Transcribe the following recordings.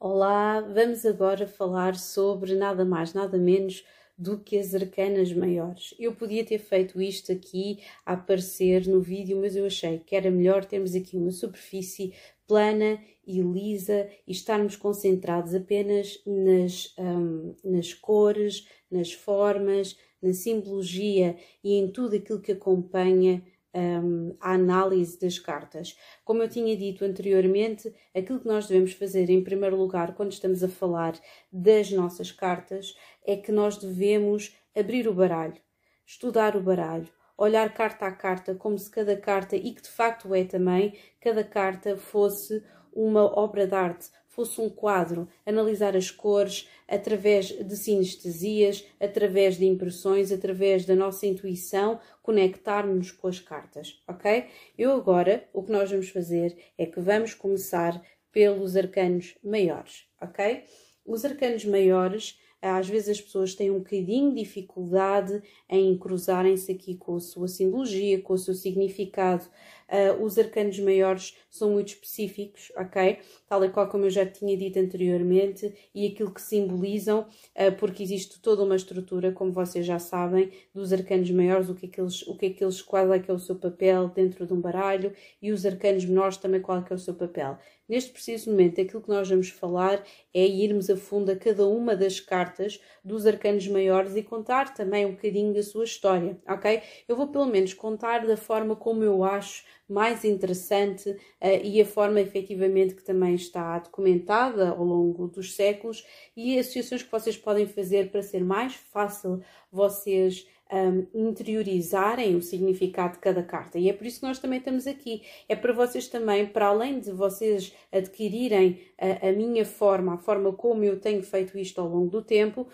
Olá, vamos agora falar sobre nada mais, nada menos do que as arcanas maiores. Eu podia ter feito isto aqui a aparecer no vídeo, mas eu achei que era melhor termos aqui uma superfície plana e lisa e estarmos concentrados apenas nas, um, nas cores, nas formas, na simbologia e em tudo aquilo que acompanha um, a análise das cartas. Como eu tinha dito anteriormente, aquilo que nós devemos fazer em primeiro lugar quando estamos a falar das nossas cartas é que nós devemos abrir o baralho, estudar o baralho, olhar carta a carta como se cada carta, e que de facto é também, cada carta fosse uma obra de arte, fosse um quadro, analisar as cores através de sinestesias, através de impressões, através da nossa intuição, conectar-nos com as cartas, ok? Eu agora, o que nós vamos fazer é que vamos começar pelos arcanos maiores, ok? Os arcanos maiores às vezes as pessoas têm um bocadinho de dificuldade em cruzarem-se aqui com a sua simbologia, com o seu significado. Uh, os arcanos maiores são muito específicos, ok? Tal e qual como eu já tinha dito anteriormente, e aquilo que simbolizam, uh, porque existe toda uma estrutura, como vocês já sabem, dos arcanos maiores, o que é que eles, o que é que eles qual é que é o seu papel dentro de um baralho, e os arcanos menores também qual é que é o seu papel. Neste preciso momento, aquilo que nós vamos falar é irmos a fundo a cada uma das cartas dos arcanos maiores e contar também um bocadinho da sua história, ok? Eu vou pelo menos contar da forma como eu acho mais interessante uh, e a forma efetivamente que também está documentada ao longo dos séculos e associações que vocês podem fazer para ser mais fácil vocês um, interiorizarem o significado de cada carta. E é por isso que nós também estamos aqui. É para vocês também, para além de vocês adquirirem a, a minha forma, a forma como eu tenho feito isto ao longo do tempo,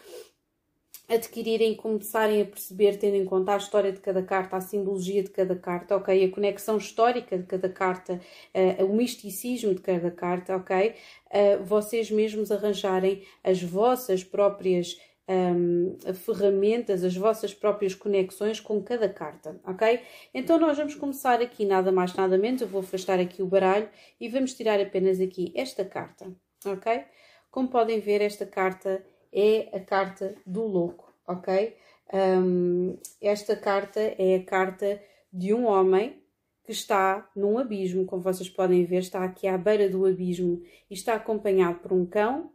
adquirirem começarem a perceber, tendo em conta a história de cada carta, a simbologia de cada carta, ok? A conexão histórica de cada carta, uh, o misticismo de cada carta, ok? Uh, vocês mesmos arranjarem as vossas próprias um, ferramentas, as vossas próprias conexões com cada carta, ok? Então nós vamos começar aqui nada mais nada menos, eu vou afastar aqui o baralho e vamos tirar apenas aqui esta carta, ok? Como podem ver, esta carta é a carta do louco, ok? Um, esta carta é a carta de um homem que está num abismo, como vocês podem ver, está aqui à beira do abismo e está acompanhado por um cão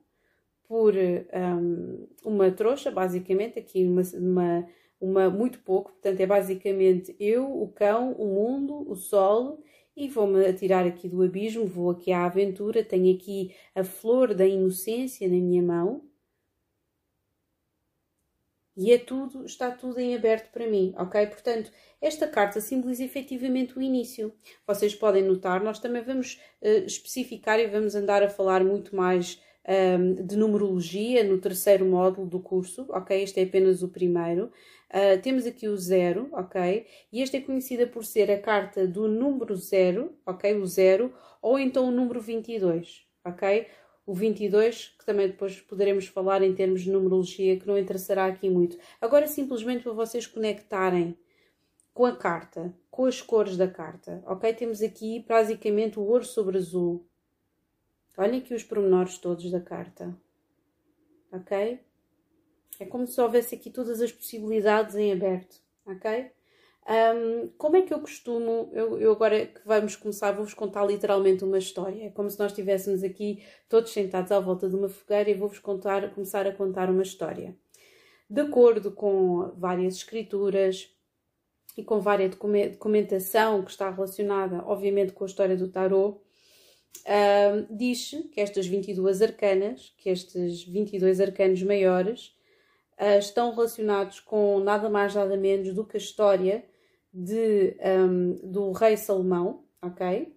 por um, uma trouxa, basicamente, aqui uma, uma, uma, muito pouco, portanto é basicamente eu, o cão, o mundo, o sol e vou-me atirar aqui do abismo, vou aqui à aventura, tenho aqui a flor da inocência na minha mão e é tudo, está tudo em aberto para mim, ok? Portanto, esta carta simboliza efetivamente o início. Vocês podem notar, nós também vamos uh, especificar e vamos andar a falar muito mais um, de numerologia no terceiro módulo do curso, ok? Este é apenas o primeiro. Uh, temos aqui o zero, ok? E esta é conhecida por ser a carta do número zero, ok? O zero, ou então o número 22, ok? O 22, que também depois poderemos falar em termos de numerologia, que não interessará aqui muito. Agora, simplesmente para vocês conectarem com a carta, com as cores da carta, ok? Temos aqui basicamente o ouro sobre azul, Olhem aqui os pormenores todos da carta. Ok? É como se houvesse aqui todas as possibilidades em aberto. Ok? Um, como é que eu costumo, eu, eu, agora que vamos começar, vou-vos contar literalmente uma história. É como se nós estivéssemos aqui todos sentados à volta de uma fogueira e vou-vos contar, começar a contar uma história. De acordo com várias escrituras e com várias documentação que está relacionada, obviamente, com a história do tarot, Uh, diz que estas 22 arcanas, que estes 22 arcanos maiores, uh, estão relacionados com nada mais nada menos do que a história de, um, do rei Salomão, ok?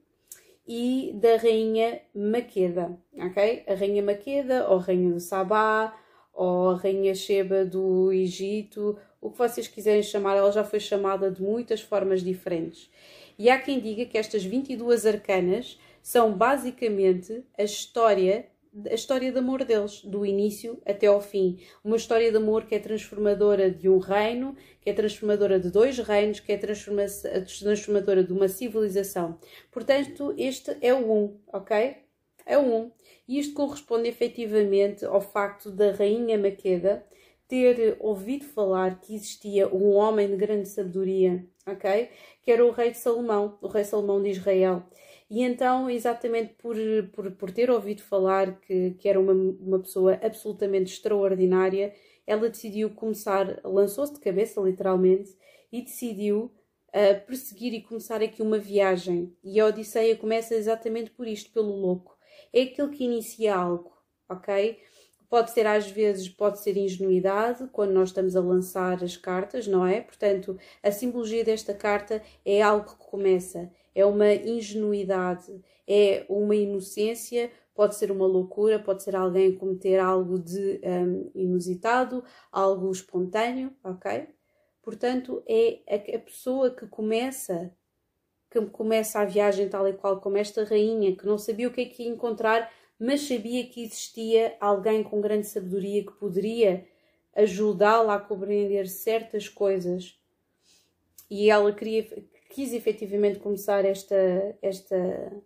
E da rainha Maqueda, ok? A rainha Maqueda, ou rainha do Sabá, ou a rainha Sheba do Egito, o que vocês quiserem chamar, ela já foi chamada de muitas formas diferentes. E há quem diga que estas 22 arcanas são basicamente a história a história de amor deles, do início até ao fim. Uma história de amor que é transformadora de um reino, que é transformadora de dois reinos, que é transformadora de uma civilização. Portanto, este é o um, ok? É um. E isto corresponde efetivamente ao facto da rainha Maqueda ter ouvido falar que existia um homem de grande sabedoria, ok? Que era o rei Salomão, o rei Salomão de Israel. E então, exatamente por, por, por ter ouvido falar que, que era uma, uma pessoa absolutamente extraordinária, ela decidiu começar, lançou-se de cabeça literalmente e decidiu uh, perseguir e começar aqui uma viagem. E a Odisseia começa exatamente por isto, pelo louco. É aquele que inicia algo, ok? Pode ser às vezes, pode ser ingenuidade quando nós estamos a lançar as cartas, não é? Portanto, a simbologia desta carta é algo que começa, é uma ingenuidade, é uma inocência, pode ser uma loucura, pode ser alguém cometer algo de um, inusitado, algo espontâneo, ok? Portanto, é a, pessoa que começa que começa a viagem tal e qual como esta rainha, que não sabia o que é que ia encontrar, mas sabia que existia alguém com grande sabedoria que poderia ajudá-la a compreender certas coisas. E ela queria, quis efetivamente começar esta, esta,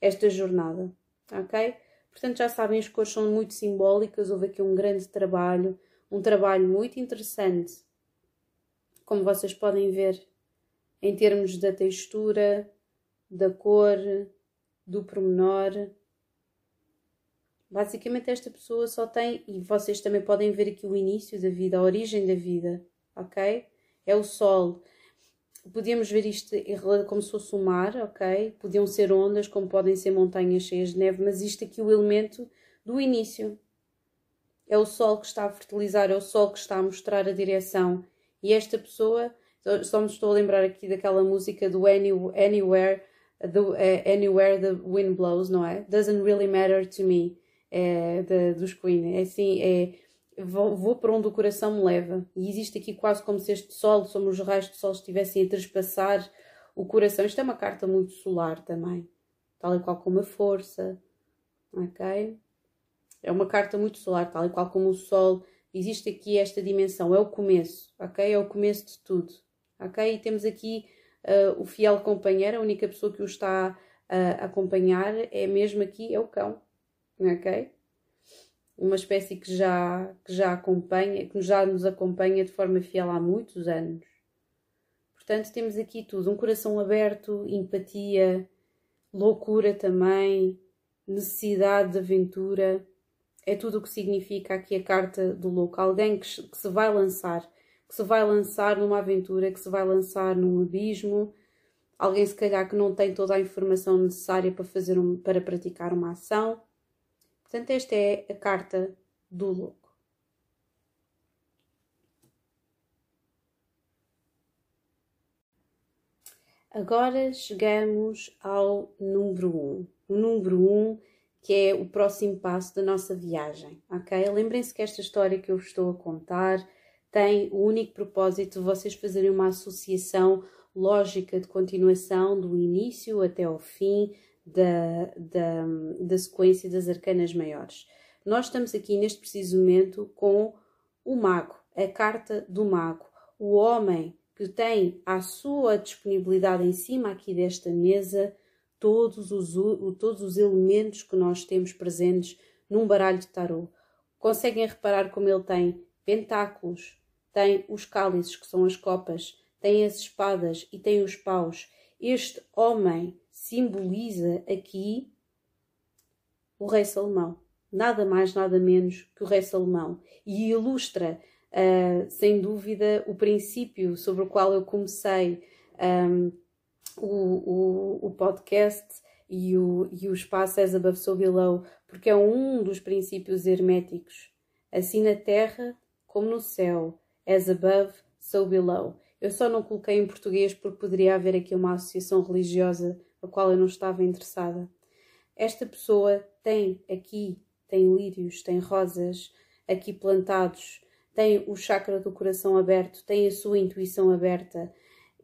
esta jornada. Ok? Portanto, já sabem, as cores são muito simbólicas. Houve aqui um grande trabalho, um trabalho muito interessante, como vocês podem ver, em termos da textura, da cor, do pormenor. Basicamente, esta pessoa só tem, e vocês também podem ver aqui o início da vida, a origem da vida, ok? É o Sol. Podíamos ver isto como se fosse o mar, ok? Podiam ser ondas, como podem ser montanhas cheias de neve, mas isto aqui é o elemento do início. É o Sol que está a fertilizar, é o Sol que está a mostrar a direção. E esta pessoa, só me estou a lembrar aqui daquela música do Anywhere, do, uh, Anywhere the Wind Blows, não é? Doesn't really matter to me é, de, dos Queen. É assim, é, vou, vou para onde o coração me leva. E existe aqui quase como se este sol, somos os raios de sol, estivessem a trespassar o coração. Isto é uma carta muito solar também, tal e qual como a força, ok? É uma carta muito solar, tal e qual como o sol. Existe aqui esta dimensão, é o começo, ok? É o começo de tudo, ok? E temos aqui uh, o fiel companheiro, a única pessoa que o está a acompanhar é mesmo aqui, é o cão, ok? Uma espécie que já, que já acompanha, que já nos acompanha de forma fiel há muitos anos. Portanto, temos aqui tudo: um coração aberto, empatia, loucura também, necessidade de aventura. É tudo o que significa aqui a carta do louco. Alguém que, que se vai lançar, que se vai lançar numa aventura, que se vai lançar num abismo. Alguém, se calhar, que não tem toda a informação necessária para, fazer um, para praticar uma ação Portanto, esta é a carta do louco. Agora chegamos ao número 1. Um. O número 1 um, que é o próximo passo da nossa viagem, ok? Lembrem-se que esta história que eu vos estou a contar tem o único propósito de vocês fazerem uma associação lógica de continuação do início até ao fim, da, da, da sequência das arcanas maiores. Nós estamos aqui neste preciso momento com o mago, a carta do mago, o homem que tem à sua disponibilidade em cima aqui desta mesa todos os, todos os elementos que nós temos presentes num baralho de tarô. Conseguem reparar como ele tem pentáculos, tem os cálices, que são as copas, tem as espadas e tem os paus. Este homem simboliza aqui o rei Salomão. Nada mais, nada menos que o rei Salomão. E ilustra, uh, sem dúvida, o princípio sobre o qual eu comecei um, o, o, o, podcast e o, e o espaço as above so below, porque é um dos princípios herméticos. Assim na terra como no céu, as above, so below. Eu só não coloquei em português porque poderia haver aqui uma associação religiosa a qual eu não estava interessada. Esta pessoa tem aqui, tem lírios, tem rosas aqui plantados, tem o chakra do coração aberto, tem a sua intuição aberta.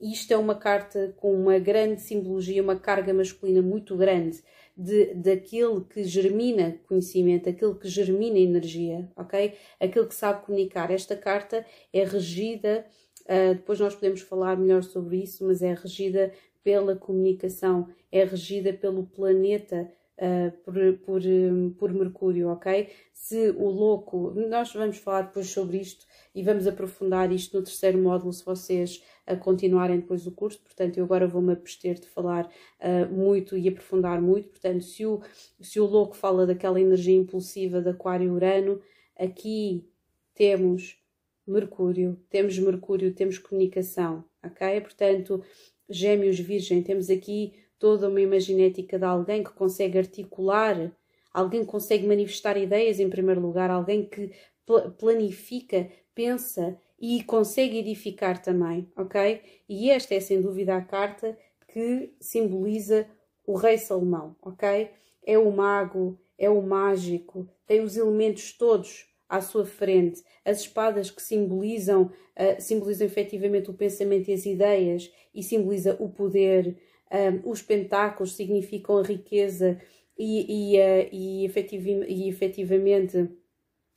Isto é uma carta com uma grande simbologia, uma carga masculina muito grande de, daquele que germina conhecimento, aquele que germina energia, ok? Aquele que sabe comunicar. Esta carta é regida, uh, depois nós podemos falar melhor sobre isso, mas é regida pela comunicação, é regida pelo planeta uh, por, por, um, por Mercúrio, ok? Se o louco, nós vamos falar depois sobre isto e vamos aprofundar isto no terceiro módulo se vocês uh, continuarem depois o curso, portanto eu agora vou-me abster de falar uh, muito e aprofundar muito, portanto se o, se o louco fala daquela energia impulsiva de Aquário-Urano, aqui temos Mercúrio, temos Mercúrio, temos comunicação, ok? Portanto, Gêmeos Virgem, temos aqui toda uma imaginética de alguém que consegue articular, alguém que consegue manifestar ideias em primeiro lugar, alguém que pl planifica, pensa e consegue edificar também, ok? E esta é sem dúvida a carta que simboliza o rei Salomão, ok? É o mago, é o mágico, tem os elementos todos à sua frente, as espadas que simbolizam, uh, simbolizam efetivamente o pensamento e as ideias e simboliza o poder, um, os pentáculos significam a riqueza e, e, uh, e, efetiv e efetivamente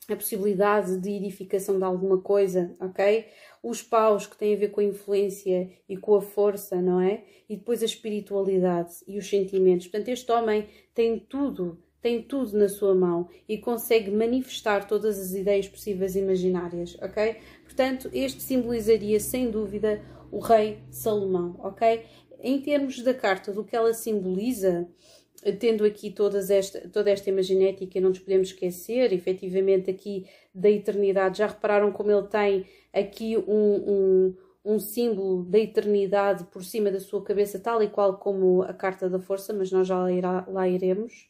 a possibilidade de edificação de alguma coisa, ok? Os paus que têm a ver com a influência e com a força, não é? E depois a espiritualidade e os sentimentos. Portanto, este homem tem tudo, tem tudo na sua mão e consegue manifestar todas as ideias possíveis e imaginárias, ok? Portanto, este simbolizaria sem dúvida o rei Salomão, ok? Em termos da carta, do que ela simboliza, tendo aqui todas esta, toda esta imaginética, não nos podemos esquecer, efetivamente, aqui da eternidade. Já repararam como ele tem aqui um, um, um símbolo da eternidade por cima da sua cabeça, tal e qual como a carta da força, mas nós já lá, irá, lá iremos.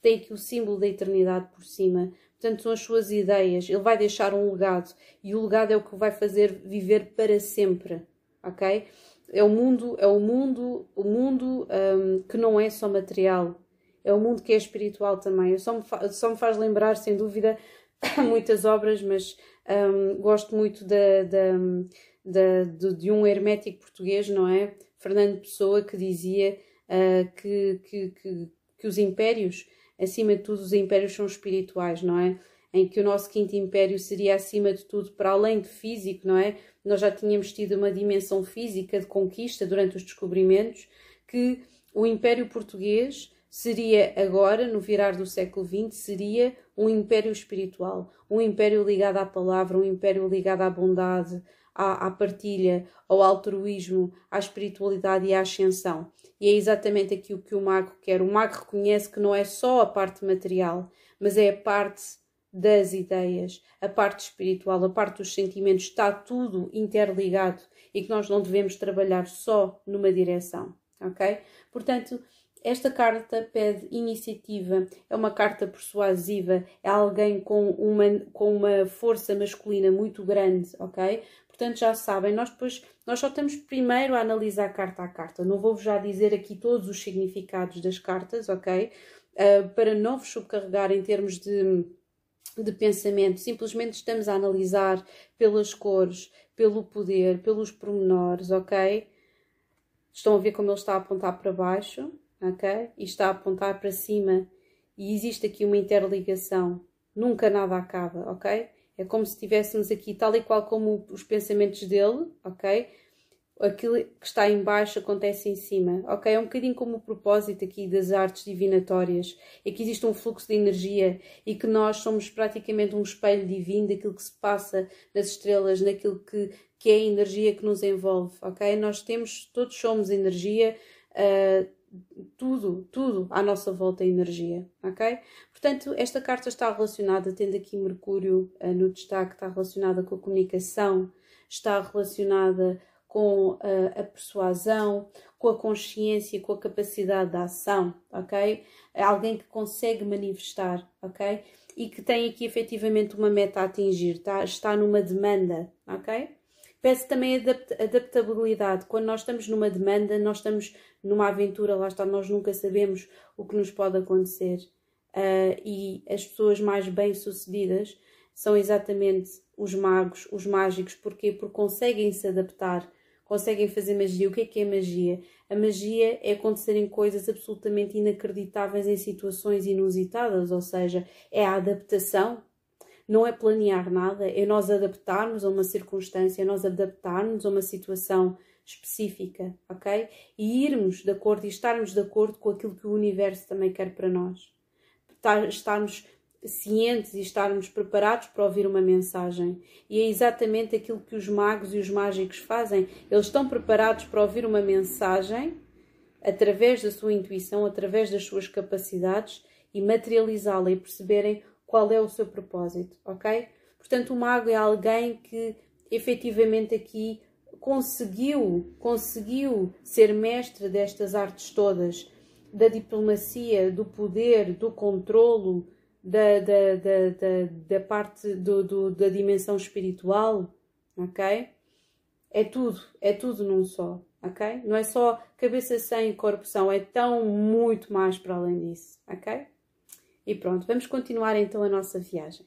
Tem aqui o símbolo da eternidade por cima. Portanto, são as suas ideias. Ele vai deixar um legado e o legado é o que vai fazer viver para sempre, ok? é o mundo, é o mundo, o mundo um, que não é só material, é o mundo que é espiritual também. Só me, só me faz lembrar, sem dúvida, muitas obras, mas um, gosto muito de, de, de, de, um hermético português, não é? Fernando Pessoa, que dizia uh, que, que, que, que os impérios, acima de tudo, os impérios são espirituais, não é? Em que o nosso quinto império seria, acima de tudo, para além de físico, não é? nós já tínhamos tido uma dimensão física de conquista durante os descobrimentos, que o Império Português seria agora, no virar do século XX, seria um império espiritual, um império ligado à palavra, um império ligado à bondade, à, à partilha, ao altruísmo, à espiritualidade e à ascensão. E é exatamente aquilo que o mago quer. O mago reconhece que não é só a parte material, mas é a parte das ideias, a parte espiritual, a parte dos sentimentos, está tudo interligado e que nós não devemos trabalhar só numa direção, ok? Portanto, esta carta pede iniciativa, é uma carta persuasiva, é alguém com uma, com uma força masculina muito grande, ok? Portanto, já sabem, nós depois, nós só temos primeiro a analisar carta a carta. Não vou já dizer aqui todos os significados das cartas, ok? Uh, para não vos subcarregar em termos de de pensamento, simplesmente estamos a analisar pelas cores, pelo poder, pelos pormenores, ok? Estão a ver como ele está a apontar para baixo, ok? E está a apontar para cima e existe aqui uma interligação. Nunca nada acaba, ok? É como se estivéssemos aqui, tal e qual como os pensamentos dele, ok? aquilo que está em baixo acontece em cima, ok? É um bocadinho como o propósito aqui das artes divinatórias, é que existe um fluxo de energia e que nós somos praticamente um espelho divino daquilo que se passa nas estrelas, naquilo que, que é a energia que nos envolve, ok? Nós temos, todos somos energia, uh, tudo, tudo à nossa volta é energia, ok? Portanto, esta carta está relacionada, tendo aqui Mercúrio uh, no destaque, está relacionada com a comunicação, está relacionada com a, a persuasão, com a consciência, com a capacidade de ação, ok? É alguém que consegue manifestar, ok? E que tem aqui efetivamente uma meta a atingir, tá? está numa demanda, ok? Peço também adaptabilidade. Quando nós estamos numa demanda, nós estamos numa aventura, lá está, nós nunca sabemos o que nos pode acontecer. Uh, e as pessoas mais bem-sucedidas são exatamente os magos, os mágicos. Porquê? Porque conseguem se adaptar conseguem fazer magia. O que é que é magia? A magia é acontecerem coisas absolutamente inacreditáveis em situações inusitadas, ou seja, é a adaptação. Não é planear nada, é nós adaptarmos a uma circunstância, é nós adaptarmos a uma situação específica, ok? E irmos de acordo e estarmos de acordo com aquilo que o universo também quer para nós. Estarmos cientes e estarmos preparados para ouvir uma mensagem. E é exatamente aquilo que os magos e os mágicos fazem. Eles estão preparados para ouvir uma mensagem através da sua intuição, através das suas capacidades e materializá-la e perceberem qual é o seu propósito, ok? Portanto, o mago é alguém que efetivamente aqui conseguiu, conseguiu ser mestre destas artes todas, da diplomacia, do poder, do controlo, da, da, da, da, parte do, do, da dimensão espiritual, ok? É tudo, é tudo num só, ok? Não é só cabeça sem corpo são, é tão muito mais para além disso, ok? E pronto, vamos continuar então a nossa viagem.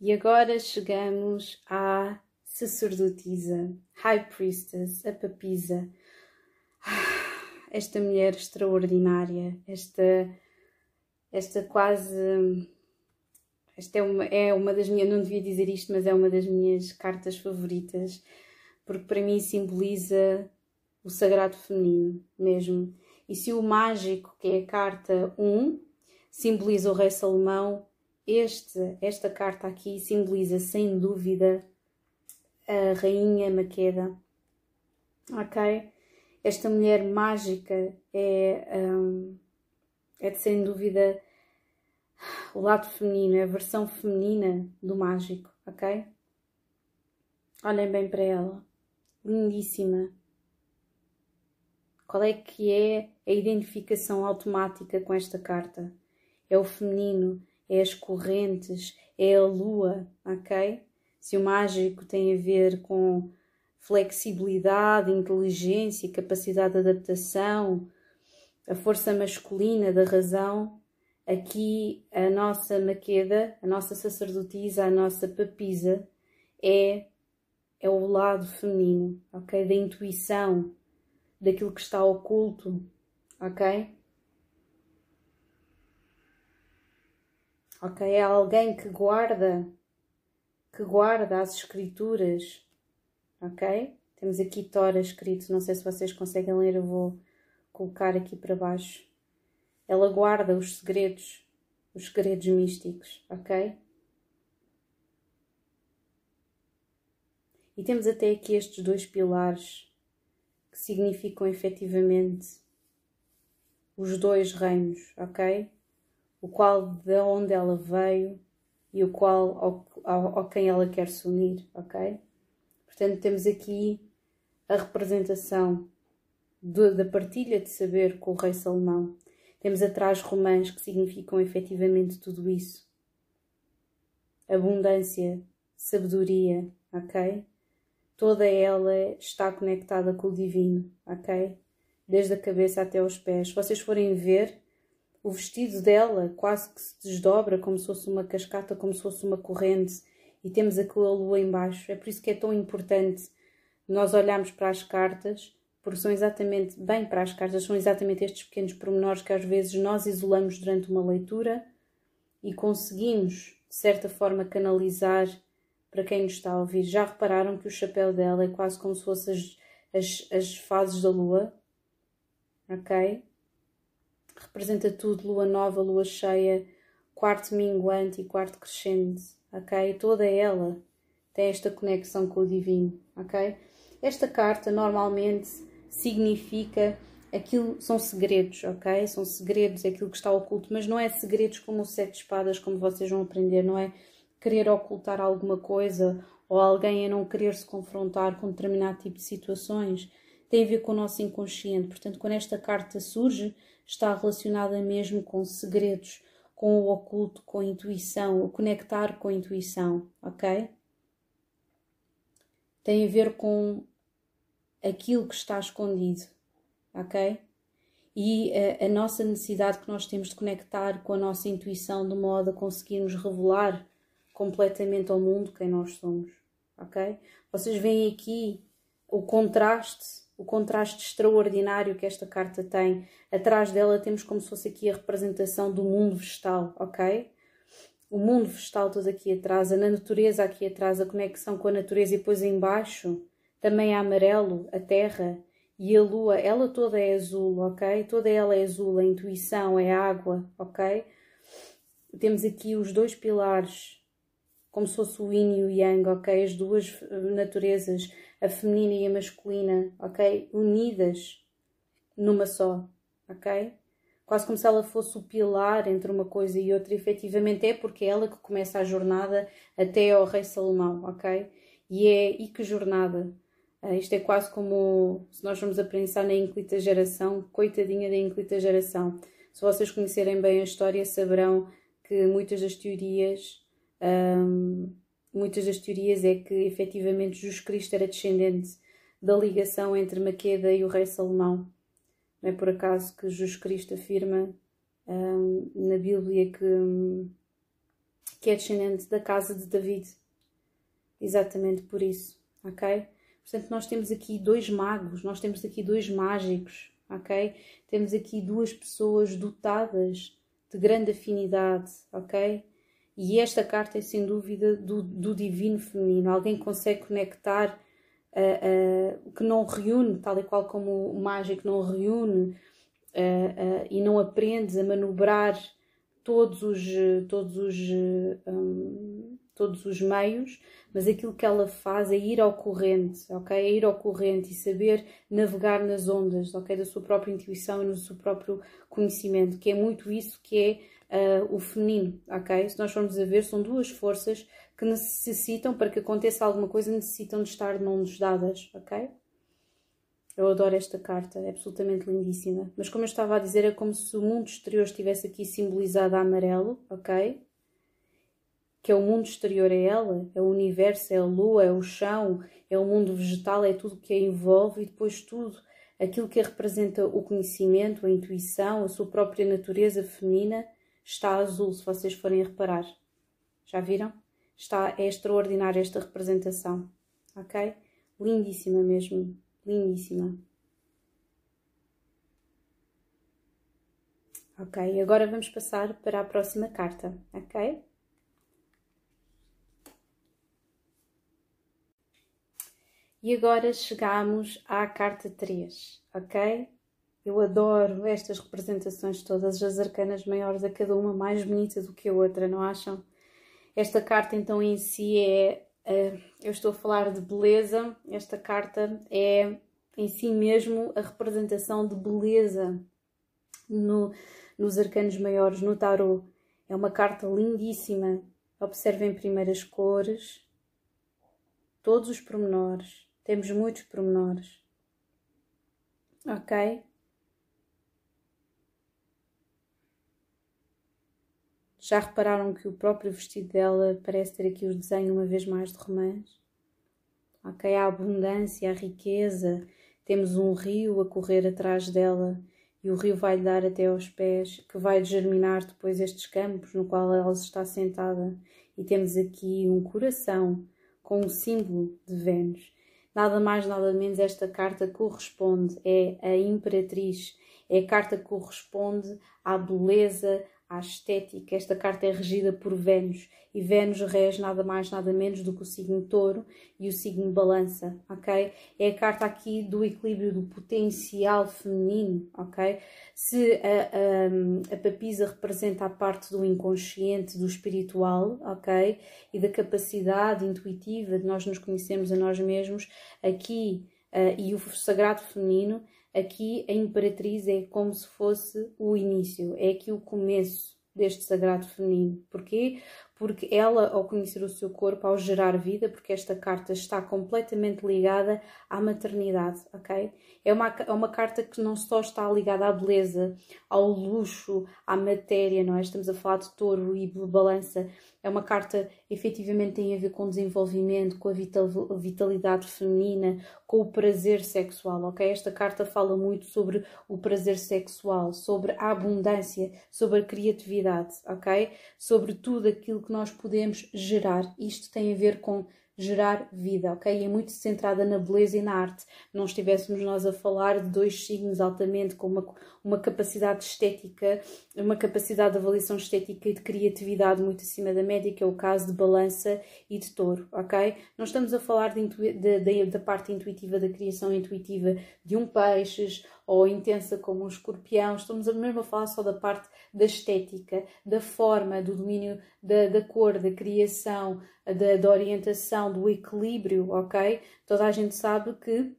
E agora chegamos à sacerdotisa, High Priestess, a papisa. Esta mulher extraordinária, esta, esta quase. Esta é uma, é uma das minhas, não devia dizer isto, mas é uma das minhas cartas favoritas, porque para mim simboliza o sagrado feminino mesmo. E se o mágico, que é a carta 1, simboliza o rei Salomão, este, esta carta aqui simboliza sem dúvida a rainha Maqueda. Ok? Esta mulher mágica é, um, é sem dúvida o lado feminino, é a versão feminina do mágico, ok? Olhem bem para ela, lindíssima, qual é que é a identificação automática com esta carta? É o feminino, é as correntes, é a lua, ok? Se o mágico tem a ver com flexibilidade, inteligência, capacidade de adaptação, a força masculina da razão, aqui a nossa maqueda, a nossa sacerdotisa, a nossa papisa é, é o lado feminino, ok? Da intuição, daquilo que está oculto, ok? Ok, é alguém que guarda, que guarda as escrituras, ok? Temos aqui Tora escrito, não sei se vocês conseguem ler, eu vou colocar aqui para baixo. Ela guarda os segredos, os segredos místicos, ok? E temos até aqui estes dois pilares que significam efetivamente os dois reinos, ok? O qual de onde ela veio e o qual ao, ao, ao quem ela quer se unir, ok? Portanto, temos aqui a representação da partilha de saber com o rei Salomão. Temos atrás romãs que significam efetivamente tudo isso. Abundância, sabedoria, ok? Toda ela está conectada com o divino, ok? Desde a cabeça até aos pés. Se vocês forem ver, o vestido dela quase que se desdobra como se fosse uma cascata, como se fosse uma corrente, e temos aquela lua embaixo. É por isso que é tão importante nós olharmos para as cartas, porque são exatamente, bem para as cartas, são exatamente estes pequenos pormenores que às vezes nós isolamos durante uma leitura e conseguimos, de certa forma, canalizar para quem nos está a ouvir, já repararam que o chapéu dela é quase como se fossem as, as, as fases da lua? Ok? Representa tudo: lua nova, lua cheia, quarto minguante e quarto crescente. Ok? Toda ela tem esta conexão com o divino. Ok? Esta carta normalmente significa aquilo são segredos, ok? São segredos, é aquilo que está oculto, mas não é segredos como o sete espadas, como vocês vão aprender, não é querer ocultar alguma coisa ou alguém a não querer se confrontar com determinado tipo de situações, tem a ver com o nosso inconsciente. Portanto, quando esta carta surge, está relacionada mesmo com segredos, com o oculto, com a intuição, o conectar com a intuição, ok? Tem a ver com aquilo que está escondido, ok? E a, a nossa necessidade que nós temos de conectar com a nossa intuição de modo a conseguirmos revelar completamente ao mundo quem nós somos, ok? Vocês veem aqui o contraste, o contraste extraordinário que esta carta tem. Atrás dela temos como se fosse aqui a representação do mundo vegetal, ok? o mundo vegetal todo aqui atrás, a natureza aqui atrás, a conexão com a natureza e depois embaixo também é amarelo, a terra e a lua, ela toda é azul, ok? Toda ela é azul, a intuição é água, ok? Temos aqui os dois pilares, como se fosse o yin e o yang, ok? As duas naturezas, a feminina e a masculina, ok? Unidas numa só, ok? Quase como se ela fosse o pilar entre uma coisa e outra, e efetivamente é porque é ela que começa a jornada até ao rei Salomão, ok? E é, e que jornada? Uh, isto é quase como se nós formos a pensar na inclita geração, coitadinha da inclita geração. Se vocês conhecerem bem a história, saberão que muitas das teorias, um, muitas das teorias é que efetivamente Jesus Cristo era descendente da ligação entre Maqueda e o rei Salomão. Não é por acaso que Jesus Cristo afirma um, na Bíblia que, que é descendente da casa de David. Exatamente por isso, ok? Portanto, nós temos aqui dois magos, nós temos aqui dois mágicos, ok? Temos aqui duas pessoas dotadas de grande afinidade, ok? E esta carta é sem dúvida do, do divino feminino. Alguém consegue conectar uh, uh, que não reúne, tal e qual como o mágico não reúne uh, e não aprende a manobrar todos os, todos os, um, todos os meios, mas aquilo que ela faz é ir ao corrente, ok? É ir ao corrente e saber navegar nas ondas, ok? Da sua própria intuição e no seu próprio conhecimento, que é muito isso que é uh, o feminino, ok? Se nós formos a ver, são duas forças que necessitam, para que aconteça alguma coisa, necessitam de estar mãos dadas, ok? Eu adoro esta carta, é absolutamente lindíssima. Mas como eu estava a dizer, é como se o mundo exterior estivesse aqui simbolizado a amarelo, ok? Que é o mundo exterior, é ela, é o universo, é a lua, é o chão, é o mundo vegetal, é tudo que a envolve e depois tudo aquilo que representa o conhecimento, a intuição, a sua própria natureza feminina, está azul, se vocês forem reparar. Já viram? Está, é extraordinária esta representação, ok? Lindíssima mesmo, lindíssima. Ok, agora vamos passar para a próxima carta, ok? E agora chegamos à carta 3, ok? Eu adoro estas representações todas, as arcanas maiores, a cada uma mais bonita do que a outra, não acham? Esta carta, então, em si é. Uh, eu estou a falar de beleza, esta carta é em si mesmo a representação de beleza no, nos arcanos maiores, no tarot. É uma carta lindíssima. Observem primeiro as cores, todos os pormenores. Temos muitos pormenores. Ok? Já repararam que o próprio vestido dela parece ter aqui o desenho uma vez mais de romãs? Ok, a abundância, a riqueza. Temos um rio a correr atrás dela e o rio vai lhe dar até aos pés, que vai germinar depois estes campos no qual ela está sentada. E temos aqui um coração com um símbolo de Vênus. Nada mais, nada menos, esta carta corresponde, é a Imperatriz, é a carta que corresponde à beleza, à estética. Esta carta é regida por Vênus e Vênus rege nada mais nada menos do que o signo touro e o signo balança, ok? É a carta aqui do equilíbrio do potencial feminino, ok? Se a, a, a papisa representa a parte do inconsciente, do espiritual, ok? E da capacidade intuitiva de nós nos conhecermos a nós mesmos, aqui, uh, e o sagrado feminino, Aqui a Imperatriz é como se fosse o início, é aqui o começo deste sagrado feminino. Porquê? Porque ela, ao conhecer o seu corpo, ao gerar vida, porque esta carta está completamente ligada à maternidade, ok? É uma, é uma carta que não só está ligada à beleza, ao luxo, à matéria, não é? Estamos a falar de touro e balança. É uma carta efetivamente tem a ver com desenvolvimento, com a vitalidade feminina, com o prazer sexual, ok? Esta carta fala muito sobre o prazer sexual, sobre a abundância, sobre a criatividade, ok? Sobre tudo aquilo que nós podemos gerar. Isto tem a ver com gerar vida, ok? É muito centrada na beleza e na arte. Não estivéssemos nós a falar de dois signos altamente com uma, uma capacidade estética, uma capacidade de avaliação estética e de criatividade muito acima da média, que é o caso de balança e de touro, ok? Não estamos a falar de, de, de, da parte intuitiva, da criação intuitiva de um peixes ou intensa como um escorpião, estamos mesmo a falar só da parte da estética, da forma, do domínio da, da cor, da criação, da, da orientação, do equilíbrio, ok? Toda a gente sabe que,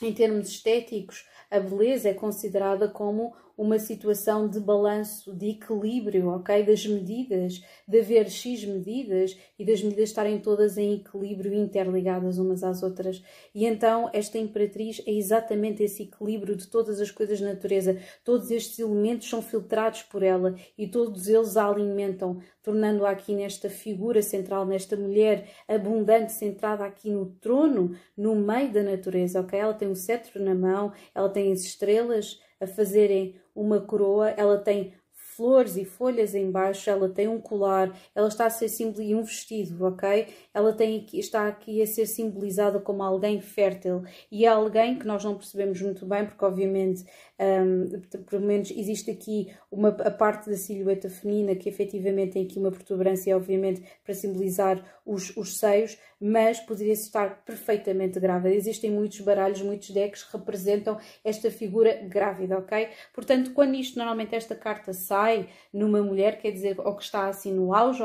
em termos estéticos, a beleza é considerada como uma situação de balanço, de equilíbrio, ok? Das medidas, de haver X medidas e das medidas estarem todas em equilíbrio interligadas umas às outras. E então esta imperatriz é exatamente esse equilíbrio de todas as coisas da natureza. Todos estes elementos são filtrados por ela e todos eles a alimentam, tornando-a aqui nesta figura central, nesta mulher abundante, centrada aqui no trono, no meio da natureza, ok? Ela tem um cetro na mão, ela tem as estrelas a fazerem uma coroa, ela tem flores e folhas embaixo, ela tem um colar, ela está a ser símbolo e um vestido, ok? Ela tem, está aqui a ser simbolizada como alguém fértil e é alguém que nós não percebemos muito bem, porque obviamente um, pelo menos existe aqui uma, a parte da silhueta feminina que efetivamente tem aqui uma protuberância, obviamente, para simbolizar os, os seios, mas poderia estar perfeitamente grávida. Existem muitos baralhos, muitos decks que representam esta figura grávida, ok? Portanto, quando isto, normalmente esta carta sai numa mulher, quer dizer, ou que está assim no auge,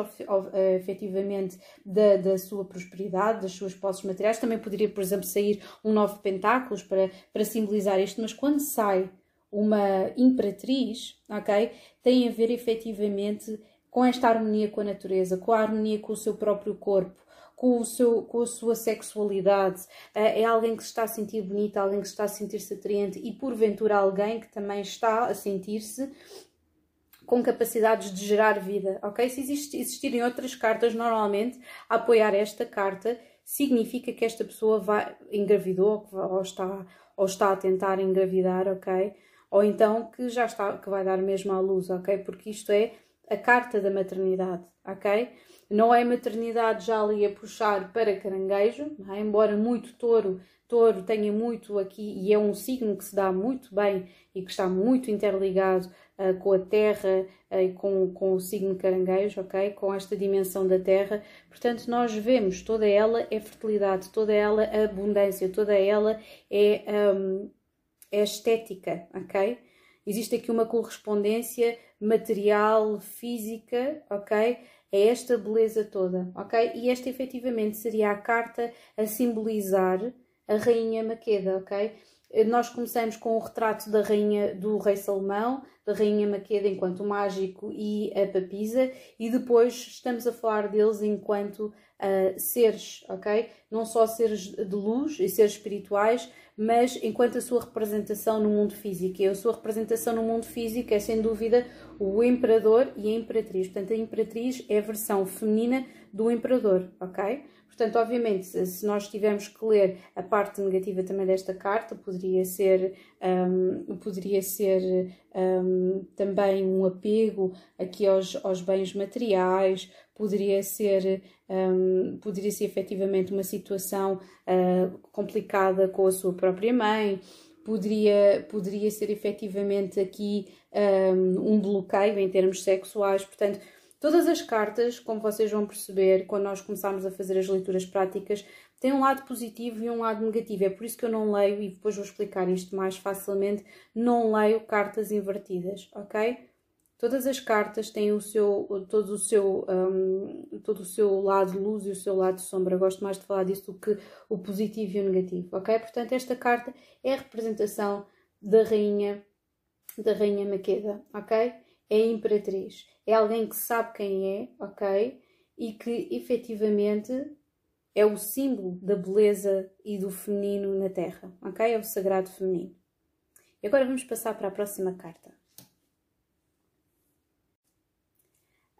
eh, efetivamente, da, da sua prosperidade, das suas posses materiais, também poderia, por exemplo, sair um nove pentáculos para, para simbolizar isto, mas quando sai uma imperatriz, ok? Tem a ver efetivamente com esta harmonia com a natureza, com a harmonia com o seu próprio corpo, com, o seu, com a sua sexualidade. Eh, é alguém que se está a sentir bonita, alguém que se está a sentir-se atraente e, porventura, alguém que também está a sentir-se com capacidades de gerar vida, ok? Se existirem outras cartas, normalmente, a apoiar esta carta, significa que esta pessoa vai, engravidou ou está, ou está a tentar engravidar, ok? Ou então que já está, que vai dar mesmo à luz, ok? Porque isto é a carta da maternidade, ok? Não é maternidade já ali a puxar para caranguejo, é? embora muito touro, touro tenha muito aqui e é um signo que se dá muito bem e que está muito interligado uh, com a terra uh, e com, com o signo caranguejo, ok? Com esta dimensão da terra. Portanto, nós vemos toda ela é fertilidade, toda ela é abundância, toda ela é um, é estética, ok? Existe aqui uma correspondência material, física, ok? É esta beleza toda, ok? E esta efetivamente seria a carta a simbolizar a Rainha Maqueda, ok? Nós começamos com o retrato da rainha do rei Salomão, da rainha Maqueda enquanto mágico e a papisa, e depois estamos a falar deles enquanto uh, seres, ok? Não só seres de luz e seres espirituais, mas enquanto a sua representação no mundo físico. E a sua representação no mundo físico é, sem dúvida, o imperador e a imperatriz. Portanto, a imperatriz é a versão feminina do imperador, ok? Portanto, obviamente, se nós tivermos que ler a parte negativa também desta carta, poderia ser, um, poderia ser um, também um apego aqui aos, aos bens materiais, poderia ser, um, poderia ser efetivamente uma situação uh, complicada com a sua própria mãe, poderia, poderia ser efetivamente aqui um, um bloqueio em termos sexuais, portanto, todas as cartas, como vocês vão perceber, quando nós começarmos a fazer as leituras práticas, têm um lado positivo e um lado negativo. É por isso que eu não leio, e depois vou explicar isto mais facilmente, não leio cartas invertidas, ok? Todas as cartas têm o seu, todo, o seu, um, todo o seu lado luz e o seu lado sombra. Gosto mais de falar disso do que o positivo e o negativo, ok? Portanto, esta carta é a representação da rainha, da rainha Maqueda, ok? É a imperatriz. É alguém que sabe quem é, ok? E que efetivamente é o símbolo da beleza e do feminino na Terra, ok? É o sagrado feminino. E agora vamos passar para a próxima carta.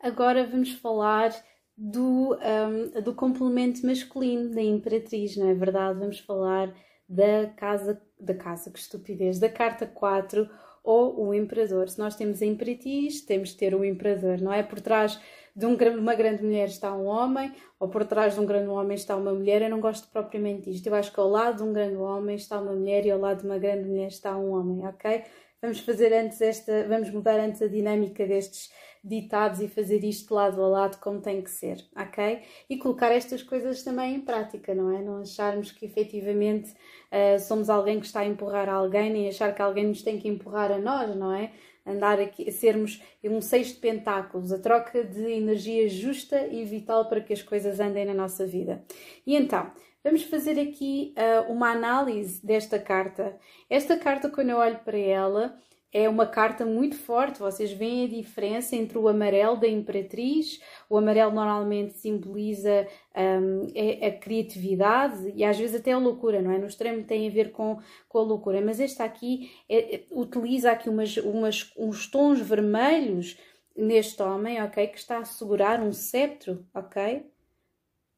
Agora vamos falar do, um, do complemento masculino da Imperatriz, não é verdade? Vamos falar da casa, da casa, que estupidez, da carta 4 ou o Imperador. Se nós temos a Imperatriz, temos de ter o Imperador, não é? Por trás de um, uma grande mulher está um homem, ou por trás de um grande homem está uma mulher. Eu não gosto propriamente disto. Eu acho que ao lado de um grande homem está uma mulher e ao lado de uma grande mulher está um homem, ok? Vamos fazer antes esta, vamos mudar antes a dinâmica destes ditados e fazer isto lado a lado como tem que ser, ok? E colocar estas coisas também em prática, não é? Não acharmos que efetivamente uh, somos alguém que está a empurrar alguém, nem achar que alguém nos tem que empurrar a nós, não é? Andar aqui, sermos um seis de pentáculos, a troca de energia justa e vital para que as coisas andem na nossa vida. E então, vamos fazer aqui uh, uma análise desta carta. Esta carta, quando eu olho para ela, é uma carta muito forte. Vocês veem a diferença entre o amarelo da Imperatriz. O amarelo normalmente simboliza um, a, a, criatividade e às vezes até a loucura, não é? No extremo tem a ver com, com a loucura. Mas este aqui é, é, utiliza aqui umas, umas, uns tons vermelhos neste homem, ok? Que está a segurar um cetro, ok?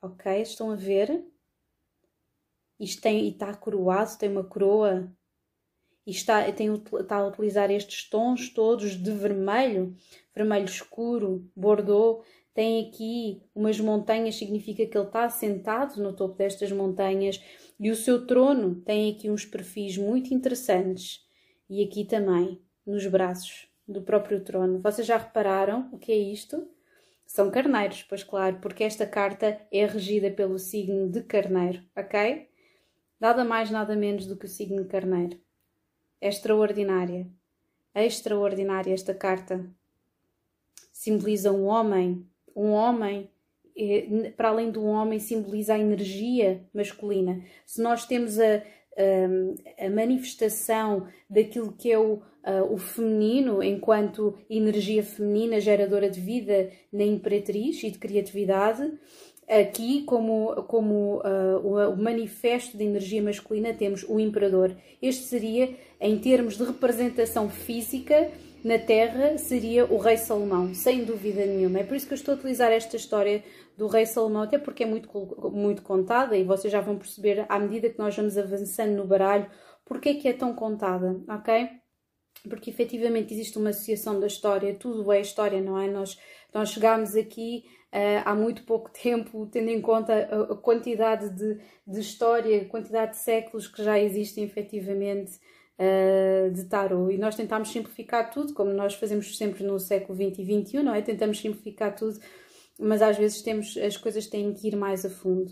Ok, estão a ver? Isto tem, e está coroado, tem uma coroa e está, tem, está a utilizar estes tons todos de vermelho, vermelho escuro, bordeaux, tem aqui umas montanhas, significa que ele está sentado no topo destas montanhas, e o seu trono tem aqui uns perfis muito interessantes, e aqui também, nos braços do próprio trono. Vocês já repararam o que é isto? São carneiros, pois claro, porque esta carta é regida pelo signo de carneiro, ok? Nada mais, nada menos do que o signo carneiro. É extraordinária. É extraordinária esta carta. Simboliza um homem. Um homem, para além do homem, simboliza a energia masculina. Se nós temos a, a, a manifestação daquilo que é o, a, o feminino enquanto energia feminina geradora de vida na imperatriz e de criatividade, Aqui, como, como uh, o, manifesto de energia masculina, temos o Imperador. Este seria, em termos de representação física na Terra, seria o Rei Salomão, sem dúvida nenhuma. É por isso que eu estou a utilizar esta história do Rei Salomão, até porque é muito, muito contada e vocês já vão perceber, à medida que nós vamos avançando no baralho, porque é que é tão contada, ok? Porque efetivamente existe uma associação da história, tudo é história, não é? Nós, nós chegámos aqui uh, há muito pouco tempo, tendo em conta a, a quantidade de, de, história, a quantidade de séculos que já existem efetivamente uh, de tarot. E nós tentamos simplificar tudo, como nós fazemos sempre no século XX e XXI, não é? Tentamos simplificar tudo, mas às vezes temos, as coisas têm que ir mais a fundo.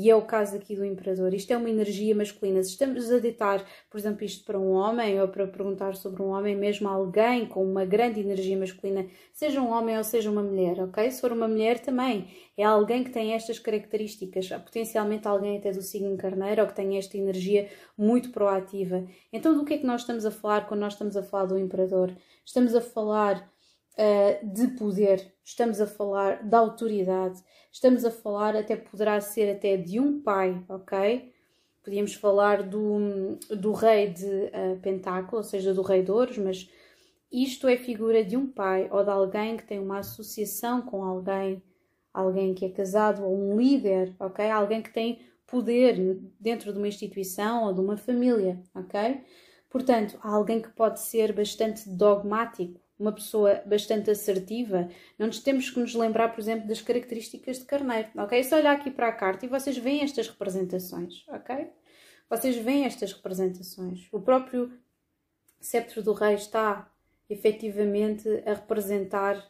E é o caso aqui do imperador. Isto é uma energia masculina. Se estamos a ditar, por exemplo, isto para um homem ou para perguntar sobre um homem, mesmo alguém com uma grande energia masculina, seja um homem ou seja uma mulher, ok? Se for uma mulher também, é alguém que tem estas características, potencialmente alguém até do signo carneiro ou que tem esta energia muito proativa. Então, do que é que nós estamos a falar quando nós estamos a falar do imperador? Estamos a falar uh, de poder, estamos a falar da autoridade, estamos a falar, até poderá ser até de um pai, ok? Podíamos falar do, do rei de uh, Pentáculo, ou seja, do rei de Ouros, mas isto é figura de um pai ou de alguém que tem uma associação com alguém, alguém que é casado ou um líder, ok? Alguém que tem poder dentro de uma instituição ou de uma família, ok? Portanto, alguém que pode ser bastante dogmático, uma pessoa bastante assertiva, não nos temos que nos lembrar, por exemplo, das características de carneiro, ok? É só olhar aqui para a carta e vocês veem estas representações, ok? Vocês veem estas representações. O próprio sceptro do rei está efetivamente a representar,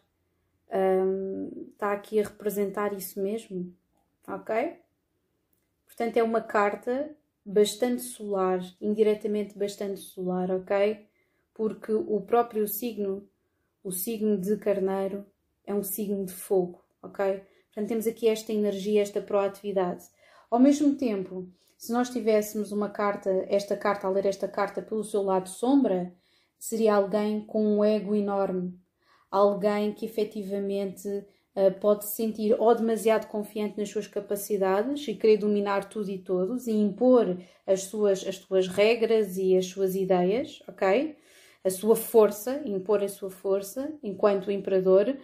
um, está aqui a representar isso mesmo, ok? Portanto, é uma carta bastante solar, indiretamente bastante solar, ok? Porque o próprio signo o signo de Carneiro é um signo de fogo, ok? Portanto, temos aqui esta energia, esta proatividade. Ao mesmo tempo, se nós tivéssemos uma carta, esta carta, a ler esta carta pelo seu lado sombra, seria alguém com um ego enorme, alguém que efetivamente uh, pode se sentir ou demasiado confiante nas suas capacidades e querer dominar tudo e todos e impor as suas, as suas regras e as suas ideias, ok? A sua força, impor a sua força enquanto imperador,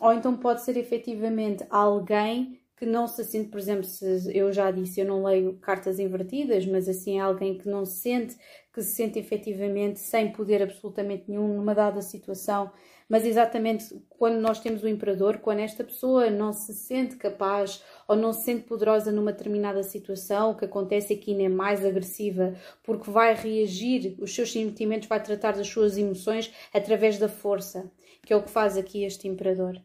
ou então pode ser efetivamente alguém que não se sente, por exemplo, se eu já disse, eu não leio cartas invertidas, mas assim é alguém que não se sente que se sente efetivamente sem poder absolutamente nenhum numa dada situação, mas exatamente quando nós temos o imperador, quando esta pessoa não se sente capaz ou não se sente poderosa numa determinada situação, o que acontece aqui é mais agressiva, porque vai reagir, os seus sentimentos, vai tratar das suas emoções através da força, que é o que faz aqui este imperador.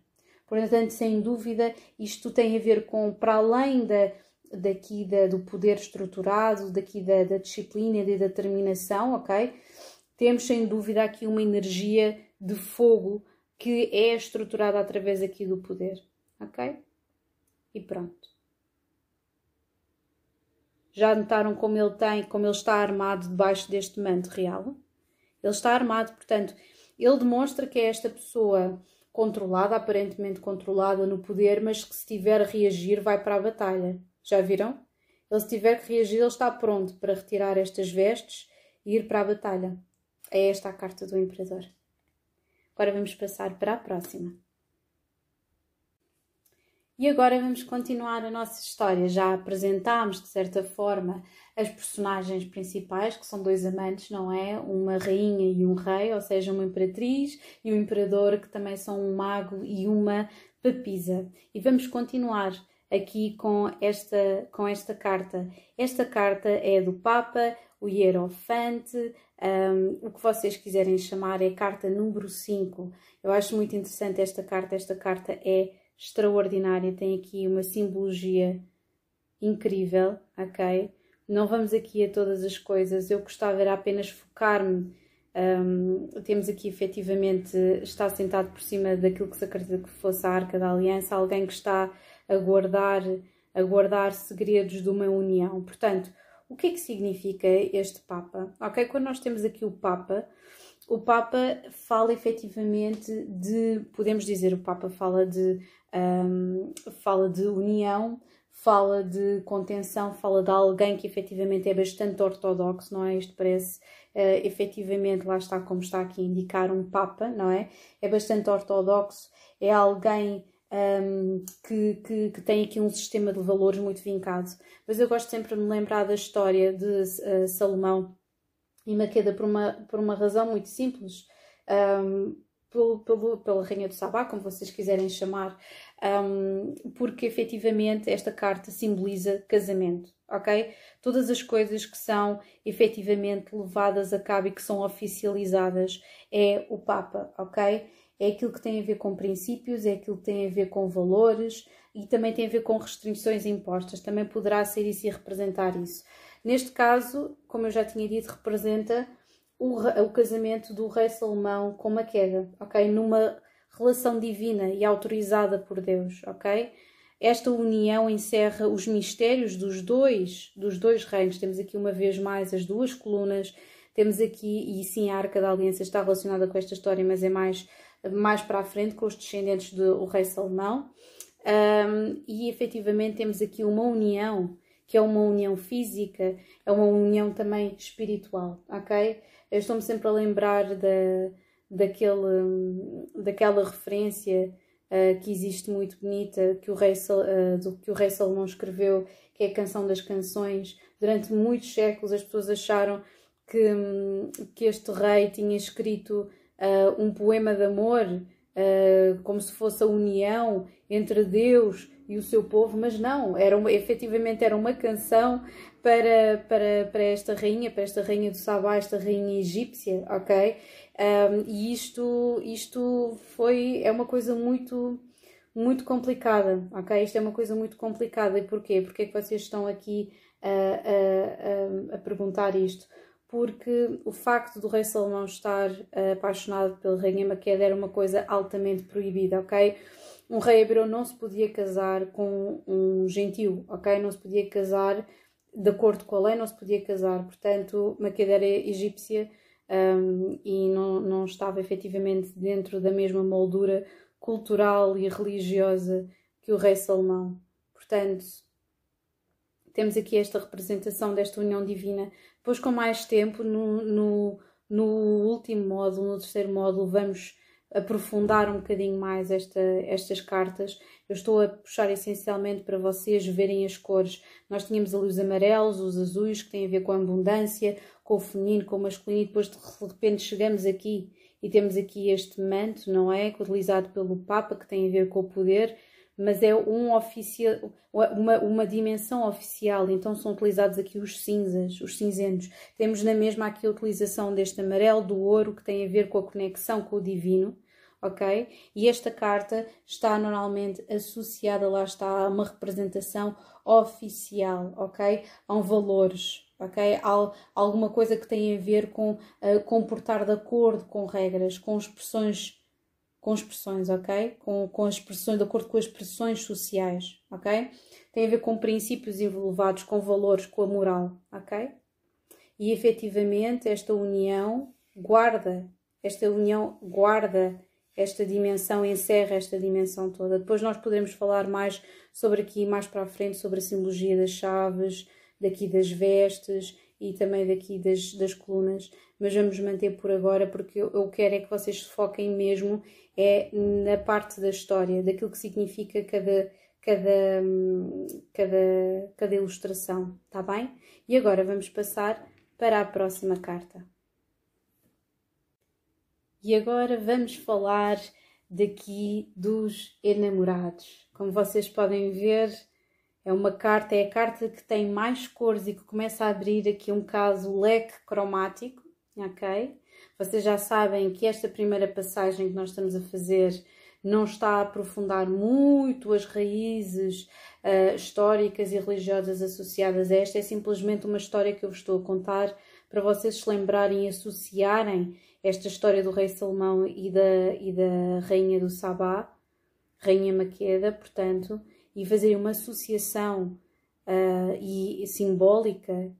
Portanto, sem dúvida, isto tem a ver com, para além da, daqui da, do poder estruturado, daqui da, da disciplina e da determinação, ok? Temos sem dúvida aqui uma energia de fogo que é estruturada através aqui do poder, ok? E pronto. Já notaram como ele tem, como ele está armado debaixo deste manto real? Ele está armado, portanto, ele demonstra que é esta pessoa controlada, aparentemente controlada no poder, mas que se tiver a reagir vai para a batalha. Já viram? Ele se tiver que reagir, ele está pronto para retirar estas vestes e ir para a batalha. É esta a carta do Imperador. Agora vamos passar para a próxima. E agora vamos continuar a nossa história. Já apresentámos, de certa forma, as personagens principais, que são dois amantes, não é? Uma rainha e um rei, ou seja, uma imperatriz e um imperador, que também são um mago e uma papisa. E vamos continuar aqui com esta, com esta carta. Esta carta é do Papa, o Hierofante, um, o que vocês quiserem chamar, é carta número 5. Eu acho muito interessante esta carta, esta carta é extraordinária, tem aqui uma simbologia incrível, ok? Não vamos aqui a todas as coisas, eu gostava era apenas focar-me. Um, temos aqui efetivamente, está sentado por cima daquilo que se acredita que fosse a Arca da Aliança, alguém que está a guardar, a guardar segredos de uma união. Portanto, o que é que significa este Papa? Ok, quando nós temos aqui o Papa, o Papa fala efetivamente de, podemos dizer, o Papa fala de, um, fala de união, fala de contenção, fala de alguém que efetivamente é bastante ortodoxo, não é? Isto parece uh, efetivamente, lá está como está aqui a indicar, um Papa, não é? É bastante ortodoxo, é alguém um, que, que, que, tem aqui um sistema de valores muito vincado. Mas eu gosto sempre de me lembrar da história de uh, Salomão e Maqueda por uma, por uma razão muito simples. Um, pelo, pelo, pela Rainha do Sabá, como vocês quiserem chamar, um, porque efetivamente esta carta simboliza casamento, ok? Todas as coisas que são efetivamente levadas a cabo e que são oficializadas é o Papa, ok? é aquilo que tem a ver com princípios, é aquilo que tem a ver com valores e também tem a ver com restrições impostas. Também poderá ser isso e representar isso. Neste caso, como eu já tinha dito, representa o, o casamento do rei Salomão com uma queda, ok? Numa relação divina e autorizada por Deus, ok? Esta união encerra os mistérios dos dois, dos dois reinos. Temos aqui uma vez mais as duas colunas. Temos aqui, e sim, a Arca da Aliança está relacionada com esta história, mas é mais mais para a frente com os descendentes do rei Salomão. Um, e efetivamente temos aqui uma união, que é uma união física, é uma união também espiritual, ok? Eu estou-me sempre a lembrar da, daquele, daquela referência uh, que existe muito bonita que o, rei, uh, do, que o rei Salomão escreveu, que é a Canção das Canções. Durante muitos séculos as pessoas acharam que, que este rei tinha escrito uh, um poema de amor, como se fosse a união entre Deus e o seu povo, mas não, era uma, efetivamente era uma canção para, para, para esta rainha, para esta rainha do Sabá, esta rainha egípcia, ok? Um, e isto, isto foi, é uma coisa muito, muito complicada, ok? Isto é uma coisa muito complicada. E porquê? Porquê é que vocês estão aqui a, a, a, a perguntar isto? porque o facto do rei Salomão estar uh, apaixonado pela rainha Maqueda era uma coisa altamente proibida, ok? Um rei hebreu não se podia casar com um gentil, ok? Não se podia casar de acordo com a lei, não se podia casar. Portanto, Maqueda era egípcia um, e não, não estava efetivamente dentro da mesma moldura cultural e religiosa que o rei Salomão. Portanto, temos aqui esta representação desta união divina depois, com mais tempo, no, no, no último módulo, no terceiro módulo, vamos aprofundar um bocadinho mais esta, estas cartas. Eu estou a puxar essencialmente para vocês verem as cores. Nós tínhamos ali os amarelos, os azuis, que têm a ver com a abundância, com o feminino, com o masculino, e depois de repente chegamos aqui e temos aqui este manto, não é? Utilizado pelo Papa, que tem a ver com o poder, mas é um oficial, uma, uma dimensão oficial, então são utilizados aqui os cinzas, os cinzentos. Temos na mesma aqui a utilização deste amarelo, do ouro, que tem a ver com a conexão com o divino, ok? E esta carta está normalmente associada, lá está, a uma representação oficial, ok? A um valores, ok? Há alguma coisa que tem a ver com uh, comportar de acordo com regras, com expressões com expressões, ok? Com, com as expressões, de acordo com as expressões sociais, ok? Tem a ver com princípios envolvados, com valores, com a moral, ok? E efetivamente esta união guarda, esta união guarda esta dimensão, encerra esta dimensão toda. Depois nós podemos falar mais sobre aqui, mais para a frente, sobre a simbologia das chaves, daqui das vestes e também daqui das, das colunas, mas vamos manter por agora porque eu, eu quero é que vocês se foquem mesmo é na parte da história, daquilo que significa cada, cada, cada, cada ilustração, tá bem? E agora vamos passar para a próxima carta. E agora vamos falar daqui dos enamorados. Como vocês podem ver, é uma carta, é a carta que tem mais cores e que começa a abrir aqui um caso leque cromático, ok? Vocês já sabem que esta primeira passagem que nós estamos a fazer não está a aprofundar muito as raízes uh, históricas e religiosas associadas a esta, é simplesmente uma história que eu vos estou a contar para vocês se lembrarem e associarem esta história do rei Salomão e da, e da rainha do Sabá, rainha Maqueda, portanto, e fazer uma associação uh, e, simbólica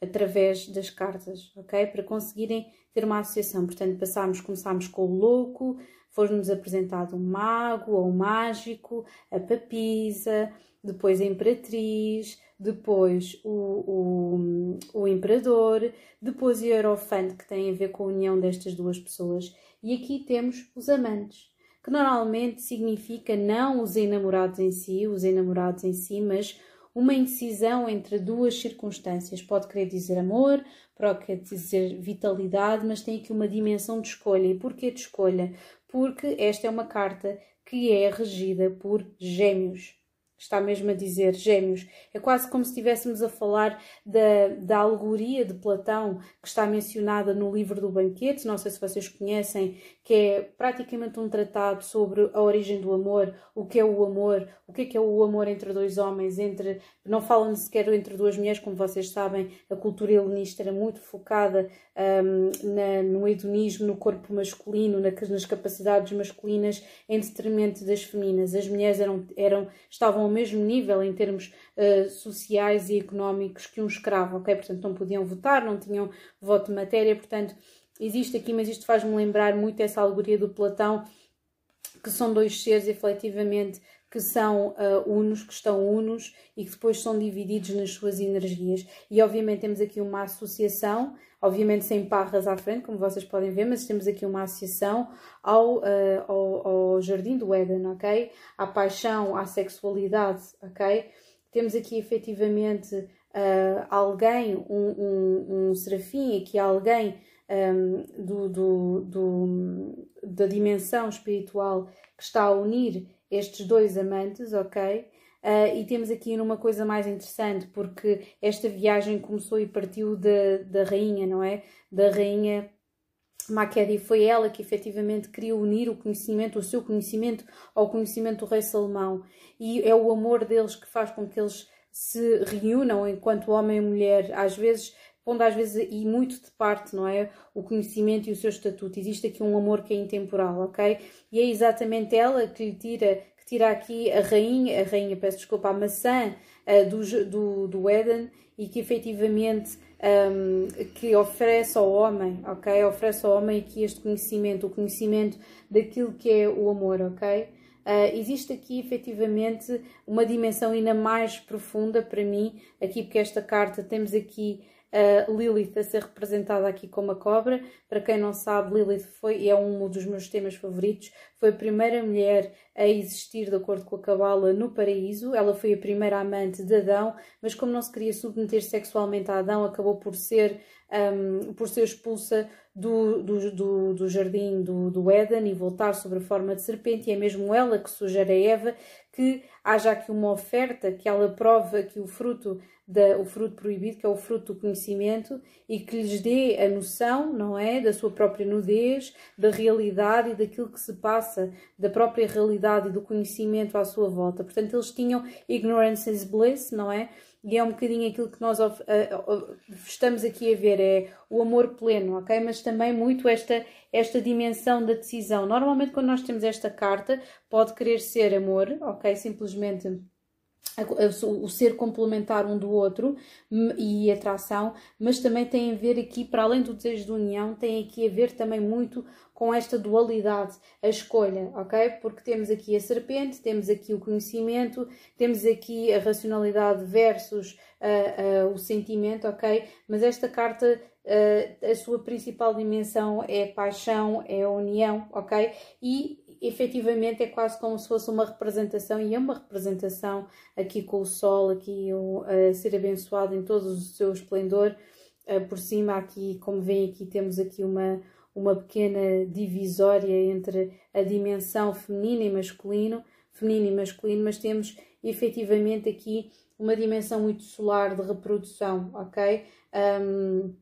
através das cartas, ok? Para conseguirem ter uma associação. Portanto, passámos, começámos com o louco, foi-nos apresentado um mago ou um mágico, a papisa, depois a imperatriz, depois o, o, o imperador, depois o hierofante, que tem a ver com a união destas duas pessoas. E aqui temos os amantes que normalmente significa não os enamorados em si, os enamorados em si, mas uma indecisão entre duas circunstâncias. Pode querer dizer amor, pode querer dizer vitalidade, mas tem aqui uma dimensão de escolha. E porquê de escolha? Porque esta é uma carta que é regida por gêmeos está mesmo a dizer gêmeos. É quase como se estivéssemos a falar da, da alegoria de Platão que está mencionada no livro do banquete, não sei se vocês conhecem, que é praticamente um tratado sobre a origem do amor, o que é o amor, o que é, que é o amor entre dois homens, entre não falam sequer entre duas mulheres, como vocês sabem, a cultura helenista era muito focada um, na, no hedonismo, no corpo masculino, na, nas capacidades masculinas, em detrimento das femininas. As mulheres eram, eram, estavam ao mesmo nível em termos uh, sociais e económicos que um escravo, ok? Portanto, não podiam votar, não tinham voto de matéria, portanto, existe aqui, mas isto faz-me lembrar muito essa alegoria do Platão, que são dois seres efetivamente que são uh, unos, que estão unos e que depois são divididos nas suas energias. E obviamente temos aqui uma associação, obviamente sem parras à frente, como vocês podem ver, mas temos aqui uma associação ao, uh, ao, ao, jardim do Éden, ok? À paixão, à sexualidade, ok? Temos aqui efetivamente uh, alguém, um, um, um serafim, aqui alguém um, do, do, do, da dimensão espiritual que está a unir estes dois amantes, ok? Uh, e temos aqui numa coisa mais interessante, porque esta viagem começou e partiu da, da rainha, não é? Da rainha Maquedi. Foi ela que efetivamente queria unir o conhecimento, o seu conhecimento, ao conhecimento do rei Salomão. E é o amor deles que faz com que eles se reúnam enquanto homem e mulher. Às vezes pondo às vezes e muito de parte, não é? O conhecimento e o seu estatuto. Existe aqui um amor que é intemporal, ok? E é exatamente ela que lhe tira, que tira aqui a rainha, a rainha, peço desculpa, a maçã uh, do, do, do Éden e que efetivamente um, que oferece ao homem, ok? Oferece ao homem aqui este conhecimento, o conhecimento daquilo que é o amor, ok? Uh, existe aqui efetivamente uma dimensão ainda mais profunda para mim, aqui porque esta carta temos aqui Lilith a ser representada aqui como a cobra. Para quem não sabe, Lilith foi é um dos meus temas favoritos. Foi a primeira mulher a existir, de acordo com a Cabala, no paraíso. Ela foi a primeira amante de Adão, mas como não se queria submeter sexualmente a Adão, acabou por ser, um, por ser expulsa do, do, do, do jardim do, do Éden e voltar sobre a forma de serpente. E é mesmo ela que sugere a Eva que haja aqui uma oferta, que ela prova que o fruto da, o fruto proibido, que é o fruto do conhecimento, e que lhes dê a noção, não é? Da sua própria nudez, da realidade e daquilo que se passa, da própria realidade e do conhecimento à sua volta. Portanto, eles tinham ignorance is bliss, não é? E é um bocadinho aquilo que nós estamos aqui a ver, é o amor pleno, ok? Mas também muito esta, esta dimensão da decisão. Normalmente, quando nós temos esta carta, pode querer ser amor, ok? Simplesmente o ser complementar um do outro e atração, mas também tem a ver aqui, para além do desejo de união, tem aqui a ver também muito com esta dualidade, a escolha, ok? Porque temos aqui a serpente, temos aqui o conhecimento, temos aqui a racionalidade versus uh, uh, o sentimento, ok? Mas esta carta Uh, a sua principal dimensão é a paixão, é a união, ok? E efetivamente é quase como se fosse uma representação, e é uma representação aqui com o sol, aqui a ser abençoado em todo o seu esplendor. Por cima aqui, como veem aqui, temos aqui uma, uma pequena divisória entre a dimensão feminina e masculino, feminino e masculino, mas temos efetivamente aqui uma dimensão muito solar de reprodução, ok? Um,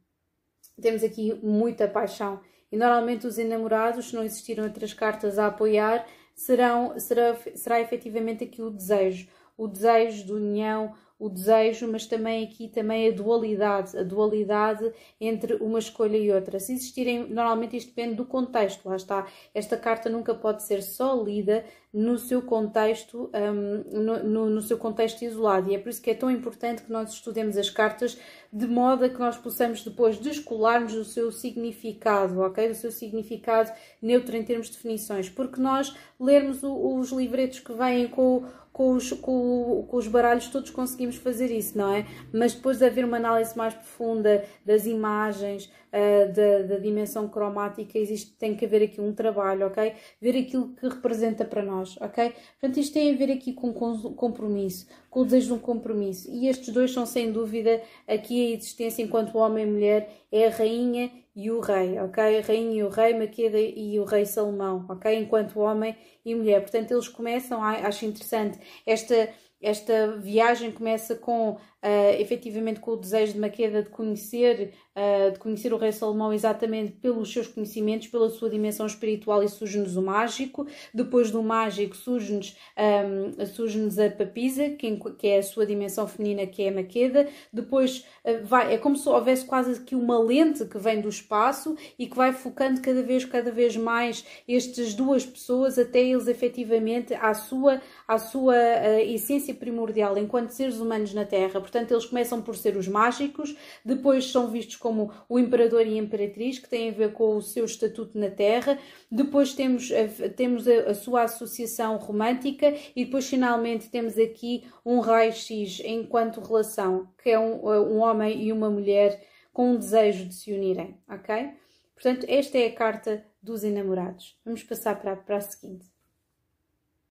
temos aqui muita paixão e normalmente os enamorados, se não existiram outras cartas a apoiar, serão, será, será efetivamente aqui o desejo. O desejo de união, o desejo, mas também aqui também a dualidade, a dualidade entre uma escolha e outra. Se existirem, normalmente isto depende do contexto, lá está. Esta carta nunca pode ser só lida no seu contexto, um, no, no, seu contexto isolado. E é por isso que é tão importante que nós estudemos as cartas de modo a que nós possamos depois descolar-nos do seu significado, ok? Do seu significado neutro em termos de definições. Porque nós lermos o, os livretos que vêm com com os, com, com, os baralhos todos conseguimos fazer isso, não é? Mas depois de haver uma análise mais profunda das imagens, uh, da, da, dimensão cromática, existe, tem que haver aqui um trabalho, ok? Ver aquilo que representa para nós, ok? Portanto, isto tem a ver aqui com compromisso, com o desejo de um compromisso. E estes dois são, sem dúvida, aqui a existência enquanto homem e mulher é a rainha e o rei, ok? A rainha e o rei, Maqueda e o rei Salomão, ok? Enquanto homem e mulher. Portanto, eles começam, acho interessante, esta, esta viagem começa com uh, efetivamente com o desejo de Maqueda de conhecer, uh, de conhecer o rei Salomão exatamente pelos seus conhecimentos, pela sua dimensão espiritual e surge-nos o mágico. Depois do mágico surge-nos um, surge a papisa, que, que, é a sua dimensão feminina, que é a Maqueda. Depois uh, vai, é como se houvesse quase aqui uma lente que vem do espaço e que vai focando cada vez, cada vez mais estas duas pessoas até eles efetivamente à sua, à sua essência primordial enquanto seres humanos na Terra. Portanto, Portanto, eles começam por ser os mágicos, depois são vistos como o imperador e a imperatriz, que têm a ver com o seu estatuto na Terra, depois temos, a, temos a, a sua associação romântica e depois finalmente temos aqui um raio-x enquanto relação, que é um, um homem e uma mulher com um desejo de se unirem, ok? Portanto, esta é a carta dos enamorados. Vamos passar para, para a seguinte.